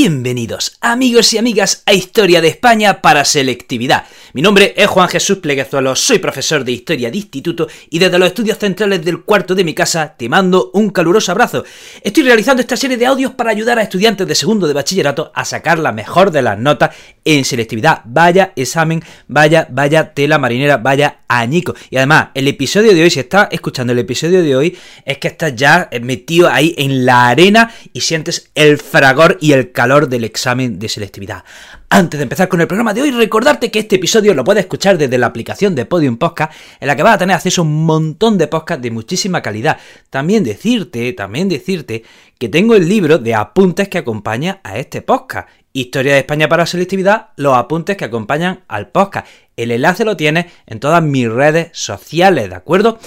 Bienvenidos, amigos y amigas, a Historia de España para Selectividad. Mi nombre es Juan Jesús Pleguezuelo, soy profesor de Historia de Instituto y desde los estudios centrales del cuarto de mi casa te mando un caluroso abrazo. Estoy realizando esta serie de audios para ayudar a estudiantes de segundo de bachillerato a sacar la mejor de las notas en selectividad. Vaya examen, vaya, vaya tela marinera, vaya añico. Y además, el episodio de hoy, si estás escuchando el episodio de hoy, es que estás ya metido ahí en la arena y sientes el fragor y el calor del examen de selectividad. Antes de empezar con el programa de hoy, recordarte que este episodio lo puedes escuchar desde la aplicación de Podium Podcast, en la que vas a tener acceso a un montón de podcasts de muchísima calidad. También decirte, también decirte que tengo el libro de apuntes que acompaña a este podcast. Historia de España para selectividad, los apuntes que acompañan al podcast. El enlace lo tienes en todas mis redes sociales, ¿de acuerdo?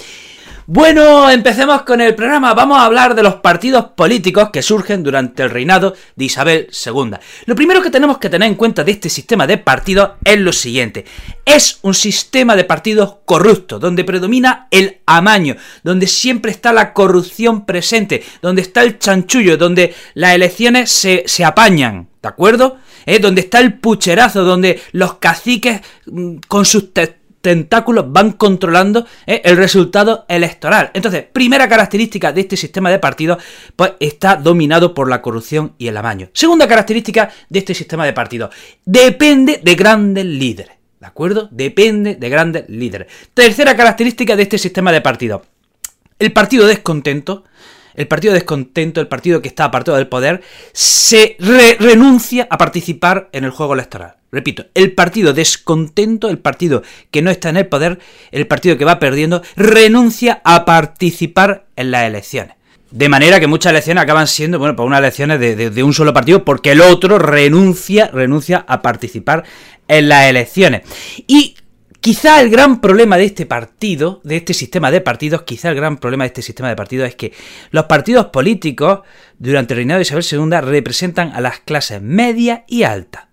Bueno, empecemos con el programa. Vamos a hablar de los partidos políticos que surgen durante el reinado de Isabel II. Lo primero que tenemos que tener en cuenta de este sistema de partidos es lo siguiente. Es un sistema de partidos corrupto, donde predomina el amaño, donde siempre está la corrupción presente, donde está el chanchullo, donde las elecciones se, se apañan. ¿De acuerdo? ¿Eh? Donde está el pucherazo, donde los caciques mm, con sus tentáculos van controlando ¿eh? el resultado electoral. Entonces, primera característica de este sistema de partidos, pues está dominado por la corrupción y el amaño. Segunda característica de este sistema de partidos, depende de grandes líderes. ¿De acuerdo? Depende de grandes líderes. Tercera característica de este sistema de partidos. El partido descontento el partido descontento, el partido que está apartado del poder, se renuncia a participar en el juego electoral. Repito, el partido descontento, el partido que no está en el poder, el partido que va perdiendo, renuncia a participar en las elecciones. De manera que muchas elecciones acaban siendo, bueno, pues unas elecciones de, un solo partido, porque el otro renuncia, renuncia a participar en las elecciones. Y quizá el gran problema de este partido, de este sistema de partidos, quizá el gran problema de este sistema de partidos es que los partidos políticos, durante el reinado de Isabel II, representan a las clases media y alta.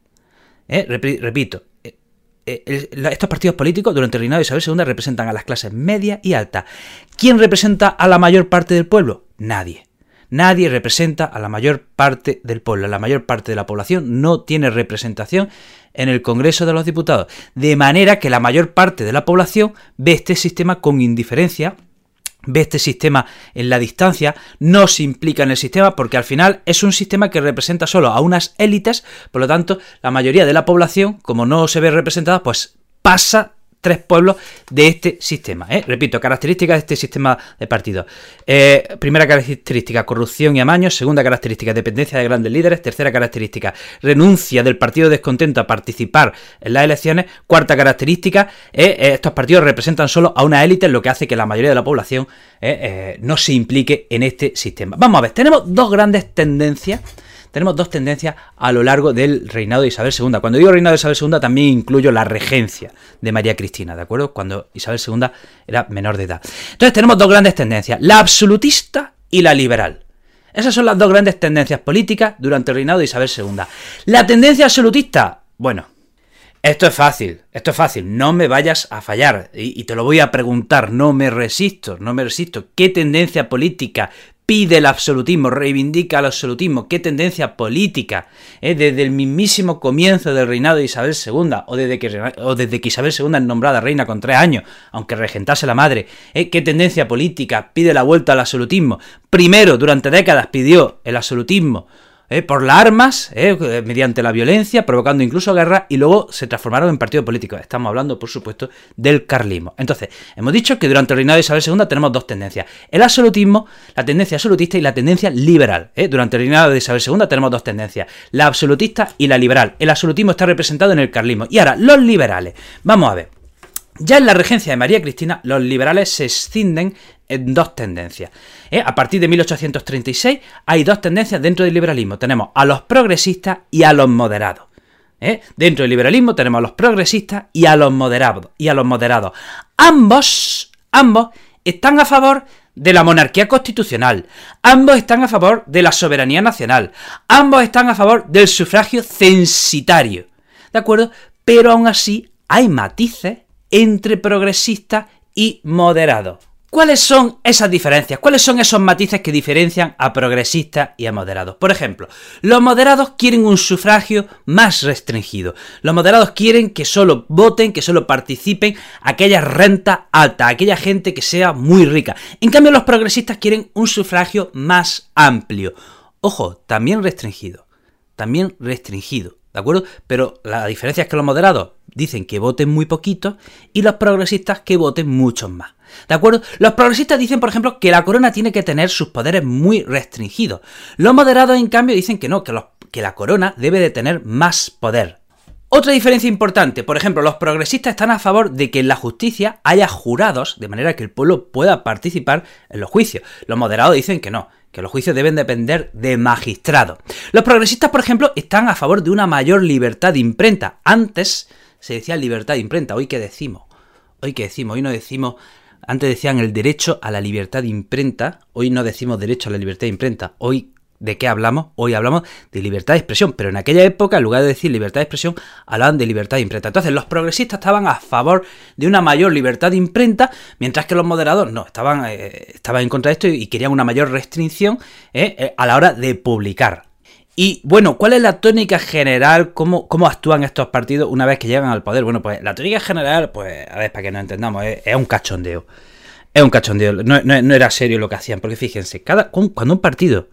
¿eh? repito, eh, eh, estos partidos políticos durante el reinado de Isabel II representan a las clases media y alta. ¿Quién representa a la mayor parte del pueblo? Nadie. Nadie representa a la mayor parte del pueblo. La mayor parte de la población no tiene representación en el Congreso de los Diputados. De manera que la mayor parte de la población ve este sistema con indiferencia ve este sistema en la distancia, no se implica en el sistema porque al final es un sistema que representa solo a unas élites, por lo tanto la mayoría de la población, como no se ve representada, pues pasa tres pueblos de este sistema. ¿eh? Repito, características de este sistema de partidos. Eh, primera característica, corrupción y amaño. Segunda característica, dependencia de grandes líderes. Tercera característica, renuncia del partido descontento a participar en las elecciones. Cuarta característica, eh, estos partidos representan solo a una élite, lo que hace que la mayoría de la población no se implique en este sistema. Vamos a ver, tenemos dos grandes tendencias tenemos dos tendencias a lo largo del reinado de Isabel II. Cuando digo reinado de Isabel II también incluyo la regencia de María Cristina, ¿de acuerdo? Cuando Isabel II era menor de edad. Entonces tenemos dos grandes tendencias, la absolutista y la liberal. Esas son las dos grandes tendencias políticas durante el reinado de Isabel II. La tendencia absolutista, bueno, esto es fácil, esto es fácil, no me vayas a fallar y, y, te lo voy a preguntar, no me resisto, no me resisto. ¿Qué tendencia política pide el absolutismo, reivindica el absolutismo, qué tendencia política, ¿eh? desde el mismísimo comienzo del reinado de Isabel II, o desde que, o desde que Isabel II es nombrada reina con tres años, aunque regentase la madre, ¿eh? qué tendencia política pide la vuelta al absolutismo. Primero, durante décadas pidió el absolutismo ¿eh? por las armas, ¿eh? mediante la violencia, provocando incluso guerra, y luego se transformaron en partidos políticos. Estamos hablando, por supuesto, del carlismo. Entonces, hemos dicho que durante el reinado de Isabel II tenemos dos tendencias. El absolutismo, la tendencia absolutista y la tendencia liberal. ¿eh? Durante el reinado de Isabel II tenemos dos tendencias, la absolutista y la liberal. El absolutismo está representado en el carlismo. Y ahora, los liberales. Vamos a ver. Ya en la regencia de María Cristina, los liberales se escinden en dos tendencias. ¿eh? A partir de 1836 hay dos tendencias dentro del liberalismo. Tenemos a los progresistas y a los moderados. ¿eh? Dentro del liberalismo tenemos a los progresistas y a los moderados. Y a los moderados. Ambos, ambos están a favor de la monarquía constitucional. Ambos están a favor de la soberanía nacional. Ambos están a favor del sufragio censitario. ¿De acuerdo? Pero aún así hay matices entre progresistas y moderados. ¿Cuáles son esas diferencias? ¿Cuáles son esos matices que diferencian a progresistas y a moderados? Por ejemplo, los moderados quieren un sufragio más restringido. Los moderados quieren que solo voten, que solo participen aquella renta alta, aquella gente que sea muy rica. En cambio, los progresistas quieren un sufragio más amplio. Ojo, también restringido. También restringido. ¿De acuerdo? Pero la diferencia es que los moderados dicen que voten muy poquito y los progresistas que voten muchos más. ¿De acuerdo? Los progresistas dicen, por ejemplo, que la corona tiene que tener sus poderes muy restringidos. Los moderados, en cambio, dicen que no, que, que la corona debe de tener más poder. Otra diferencia importante, por ejemplo, los progresistas están a favor de que en la justicia haya jurados, de manera que el pueblo pueda participar en los juicios. Los moderados dicen que no, que los juicios deben depender de magistrados. Los progresistas, por ejemplo, están a favor de una mayor libertad de imprenta. Antes se decía libertad de imprenta, hoy qué decimos. Hoy qué decimos, hoy no decimos, antes decían el derecho a la libertad de imprenta, hoy no decimos derecho a la libertad de imprenta, hoy ¿De qué hablamos? Hoy hablamos de libertad de expresión, pero en aquella época, en lugar de decir libertad de expresión, hablaban de libertad de imprenta. Entonces, los progresistas estaban a favor de una mayor libertad de imprenta, mientras que los moderados no, estaban, eh, estaban en contra de esto y querían una mayor restricción eh, eh, a la hora de publicar. Y bueno, ¿cuál es la tónica general? ¿Cómo, ¿Cómo actúan estos partidos una vez que llegan al poder? Bueno, pues la tónica general, pues, a ver, para que nos entendamos, es, un cachondeo. Es un cachondeo, no, no, era serio lo que hacían, porque fíjense, cada, cuando un partido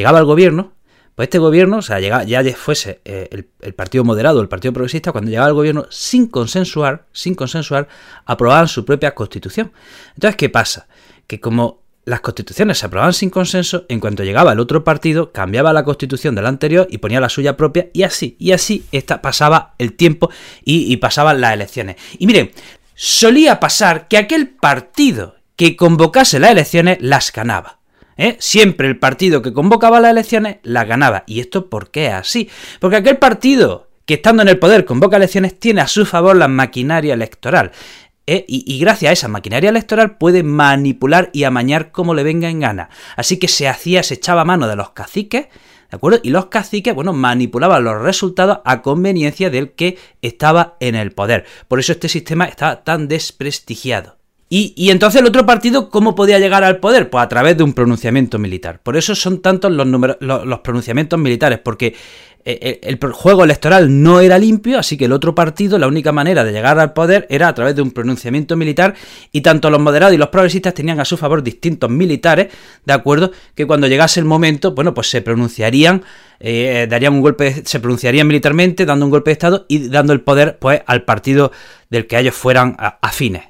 llegaba al gobierno, pues este gobierno, o sea, llegaba, ya fuese eh, el, Partido Moderado, el Partido Progresista, cuando llegaba al gobierno sin consensuar, sin consensuar, aprobaban su propia constitución. Entonces, ¿qué pasa? Que como las constituciones se aprobaban sin consenso, en cuanto llegaba el otro partido, cambiaba la constitución de la anterior y ponía la suya propia, y así, y así esta, pasaba el tiempo y, y pasaban las elecciones. Y miren, solía pasar que aquel partido que convocase las elecciones las ganaba. ¿Eh? Siempre el partido que convocaba las elecciones las ganaba. ¿Y esto por qué es así? Porque aquel partido que estando en el poder convoca elecciones tiene a su favor la maquinaria electoral. ¿eh? Y, gracias a esa maquinaria electoral puede manipular y amañar como le venga en gana. Así que se hacía, se echaba mano de los caciques, ¿de acuerdo? Y los caciques, bueno, manipulaban los resultados a conveniencia del que estaba en el poder. Por eso este sistema está tan desprestigiado. Y, entonces el otro partido, ¿cómo podía llegar al poder? Pues a través de un pronunciamiento militar. Por eso son tantos los, los, pronunciamientos militares, porque eh, el, juego electoral no era limpio, así que el otro partido, la única manera de llegar al poder era a través de un pronunciamiento militar, y tanto los moderados y los progresistas tenían a su favor distintos militares, ¿de acuerdo? Que cuando llegase el momento, bueno, pues se pronunciarían, eh, darían un golpe, se pronunciarían militarmente, dando un golpe de Estado y dando el poder, pues, al partido del que ellos fueran afines.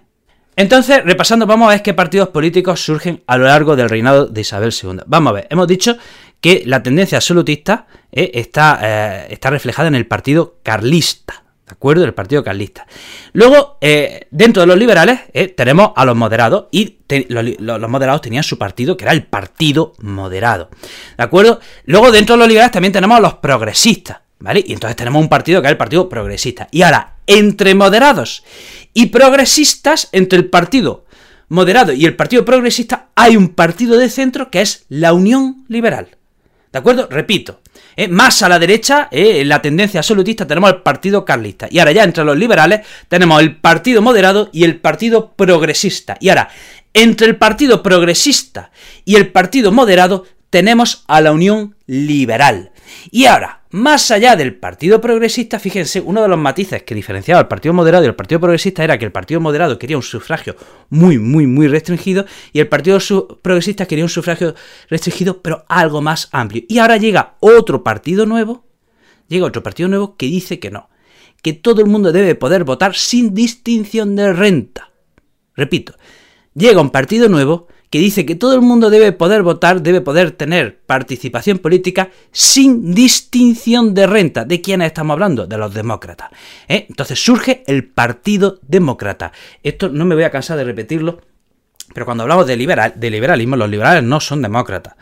Entonces, repasando, vamos a ver qué partidos políticos surgen a lo largo del reinado de Isabel II. Vamos a ver, hemos dicho que la tendencia absolutista eh, está, eh, está reflejada en el partido carlista. ¿De acuerdo? El partido carlista. Luego, eh, dentro de los liberales, tenemos a los moderados. Y los, moderados tenían su partido, que era el Partido Moderado. ¿De acuerdo? Luego, dentro de los liberales, también tenemos a los progresistas. ¿Vale? Y entonces tenemos un partido que es el Partido Progresista. Y ahora, entre moderados y progresistas, entre el Partido Moderado y el Partido Progresista, hay un partido de centro que es la Unión Liberal. ¿De acuerdo? Repito. ¿eh? más a la derecha, ¿eh? en la tendencia absolutista, tenemos el Partido Carlista. Y ahora ya entre los liberales tenemos el Partido Moderado y el Partido Progresista. Y ahora, entre el Partido Progresista y el Partido Moderado tenemos a la Unión Liberal. Y ahora, más allá del Partido Progresista, fíjense, uno de los matices que diferenciaba al Partido Moderado y al Partido Progresista era que el Partido Moderado quería un sufragio muy, muy, muy restringido y el Partido Progresista quería un sufragio restringido, pero algo más amplio. Y ahora llega otro partido nuevo, llega otro partido nuevo que dice que no, que todo el mundo debe poder votar sin distinción de renta. Repito, llega un partido nuevo que dice que todo el mundo debe poder votar, debe poder tener participación política sin distinción de renta. ¿De quiénes estamos hablando? De los demócratas. ¿eh? Entonces surge el Partido Demócrata. Esto no me voy a cansar de repetirlo, pero cuando hablamos de, liberal, de liberalismo, los liberales no son demócratas.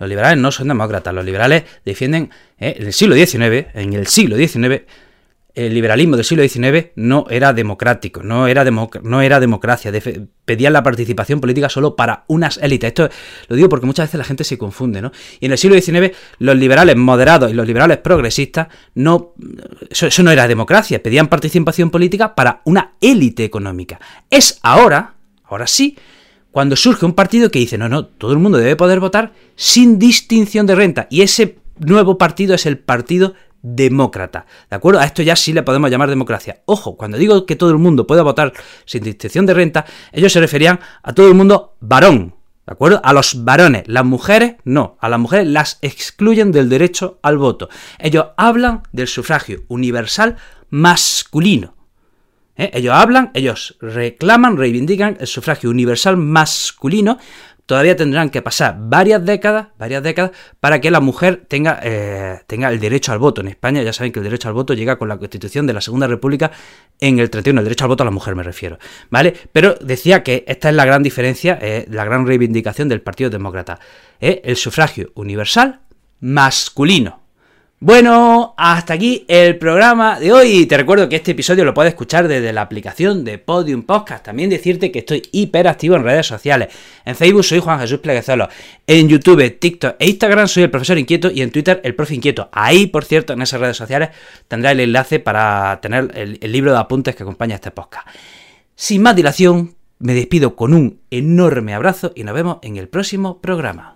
Los liberales no son demócratas. Los liberales defienden ¿eh? en el siglo XIX, en el siglo XIX, el liberalismo del siglo XIX no era democrático, no era, no era democracia, pedían la participación política solo para unas élites. Esto lo digo porque muchas veces la gente se confunde, ¿no? Y en el siglo XIX los liberales moderados y los liberales progresistas no... Eso, no era democracia, pedían participación política para una élite económica. Es ahora, ahora sí, cuando surge un partido que dice, no, no, todo el mundo debe poder votar sin distinción de renta. Y ese nuevo partido es el Partido demócrata. ¿De acuerdo? A esto ya sí le podemos llamar democracia. Ojo, cuando digo que todo el mundo puede votar sin distinción de renta, ellos se referían a todo el mundo varón. ¿De acuerdo? A los varones. Las mujeres no. A las mujeres las excluyen del derecho al voto. Ellos hablan del sufragio universal masculino. ¿Eh? Ellos hablan, ellos reclaman, reivindican el sufragio universal masculino todavía tendrán que pasar varias décadas, varias décadas, para que la mujer tenga, eh, tenga el derecho al voto. En España ya saben que el derecho al voto llega con la Constitución de la Segunda República en el 31, el derecho al voto a la mujer me refiero, ¿vale? Pero decía que esta es la gran diferencia, eh, la gran reivindicación del Partido Demócrata, eh, el sufragio universal masculino. Bueno, hasta aquí el programa de hoy. Te recuerdo que este episodio lo puedes escuchar desde la aplicación de Podium Podcast. También decirte que estoy hiperactivo en redes sociales. En Facebook soy Juan Jesús Pleguezolo. En YouTube, TikTok e Instagram soy el profesor inquieto. Y en Twitter el profe inquieto. Ahí, por cierto, en esas redes sociales tendrás el enlace para tener el, el libro de apuntes que acompaña este podcast. Sin más dilación, me despido con un enorme abrazo y nos vemos en el próximo programa.